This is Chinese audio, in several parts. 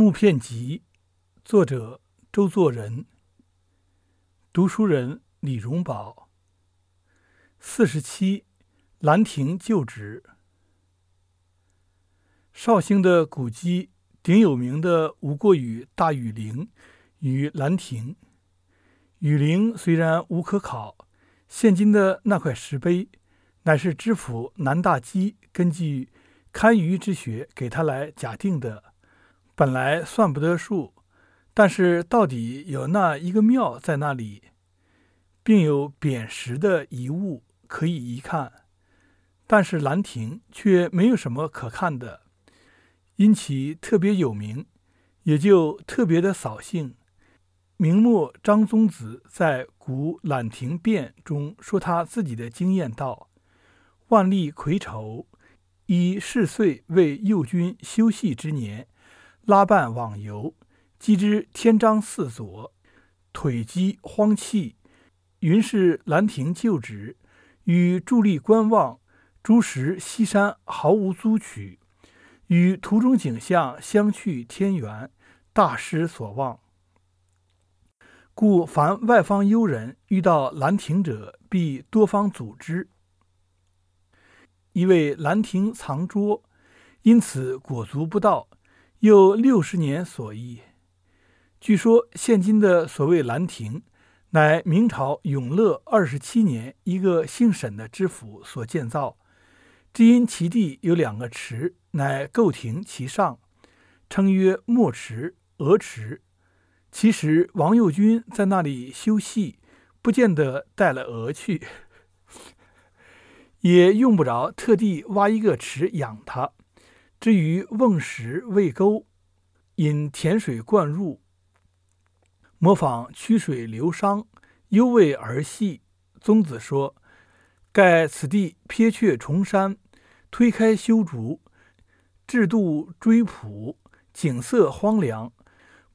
木片集》，作者周作人，读书人李荣宝。四十七，兰亭旧址。绍兴的古迹顶有名的无过于大禹陵与兰亭。禹陵虽然无可考，现今的那块石碑，乃是知府南大基根据堪舆之学给他来假定的。本来算不得数，但是到底有那一个庙在那里，并有扁石的遗物可以一看，但是兰亭却没有什么可看的，因其特别有名，也就特别的扫兴。明末张宗子在《古兰亭变》中说他自己的经验道：“万历癸丑，以是岁为右军休息之年。”拉伴网游，击之天章寺左，腿疾荒弃，云是兰亭旧址，与伫立观望，诸石西山毫无租取，与途中景象相去天远，大失所望。故凡外方幽人遇到兰亭者，必多方阻之，以为兰亭藏拙，因此裹足不到。又六十年所忆。据说现今的所谓兰亭，乃明朝永乐二十七年一个姓沈的知府所建造。只因其地有两个池，乃构亭其上，称曰墨池、鹅池。其实王右军在那里修戏，不见得带了鹅去，也用不着特地挖一个池养它。至于瓮石未沟，引甜水灌入，模仿曲水流觞，幽味而细。宗子说：“盖此地撇却重山，推开修竹，制度追朴，景色荒凉。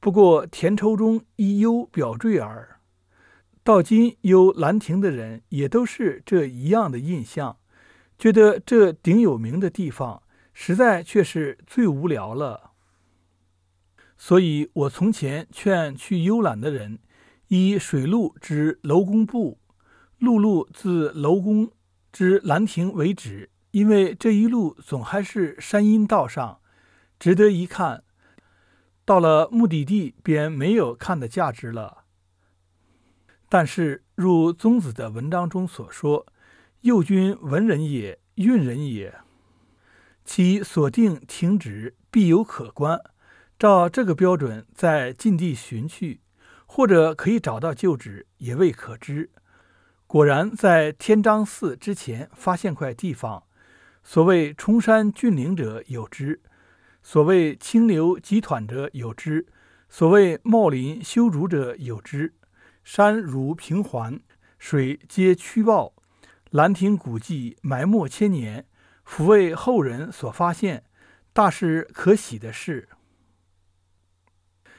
不过田畴中一幽表缀耳。”到今有兰亭的人，也都是这一样的印象，觉得这顶有名的地方。实在却是最无聊了，所以我从前劝去游览的人，依水路之楼宫部，陆路自楼宫之兰亭为止，因为这一路总还是山阴道上，值得一看。到了目的地，便没有看的价值了。但是如宗子的文章中所说，右军文人也，运人也。其锁定停止必有可观。照这个标准，在近地寻去，或者可以找到旧址，也未可知。果然，在天章寺之前发现块地方。所谓崇山峻岭者有之，所谓清流急湍者有之，所谓茂林修竹者有之。山如平缓，水皆曲抱。兰亭古迹埋没千年。抚为后人所发现，大是可喜的事。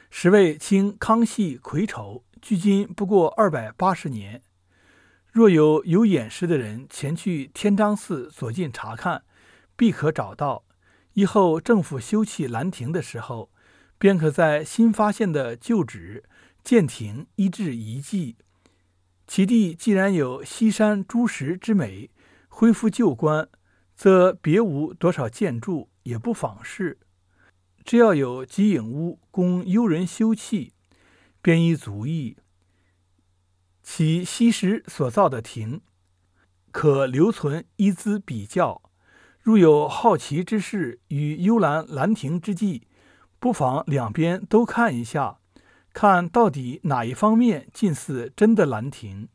十位清康熙癸丑，距今不过二百八十年。若有有眼识的人前去天章寺左近查看，必可找到。以后政府修葺兰亭的时候，便可在新发现的旧址建亭依置遗迹。其地既然有西山诸石之美，恢复旧观。则别无多少建筑，也不妨事。只要有几影屋供幽人休憩，便已足矣。其西时所造的亭，可留存一资比较。如有好奇之事与幽兰兰亭之际，不妨两边都看一下，看到底哪一方面近似真的兰亭。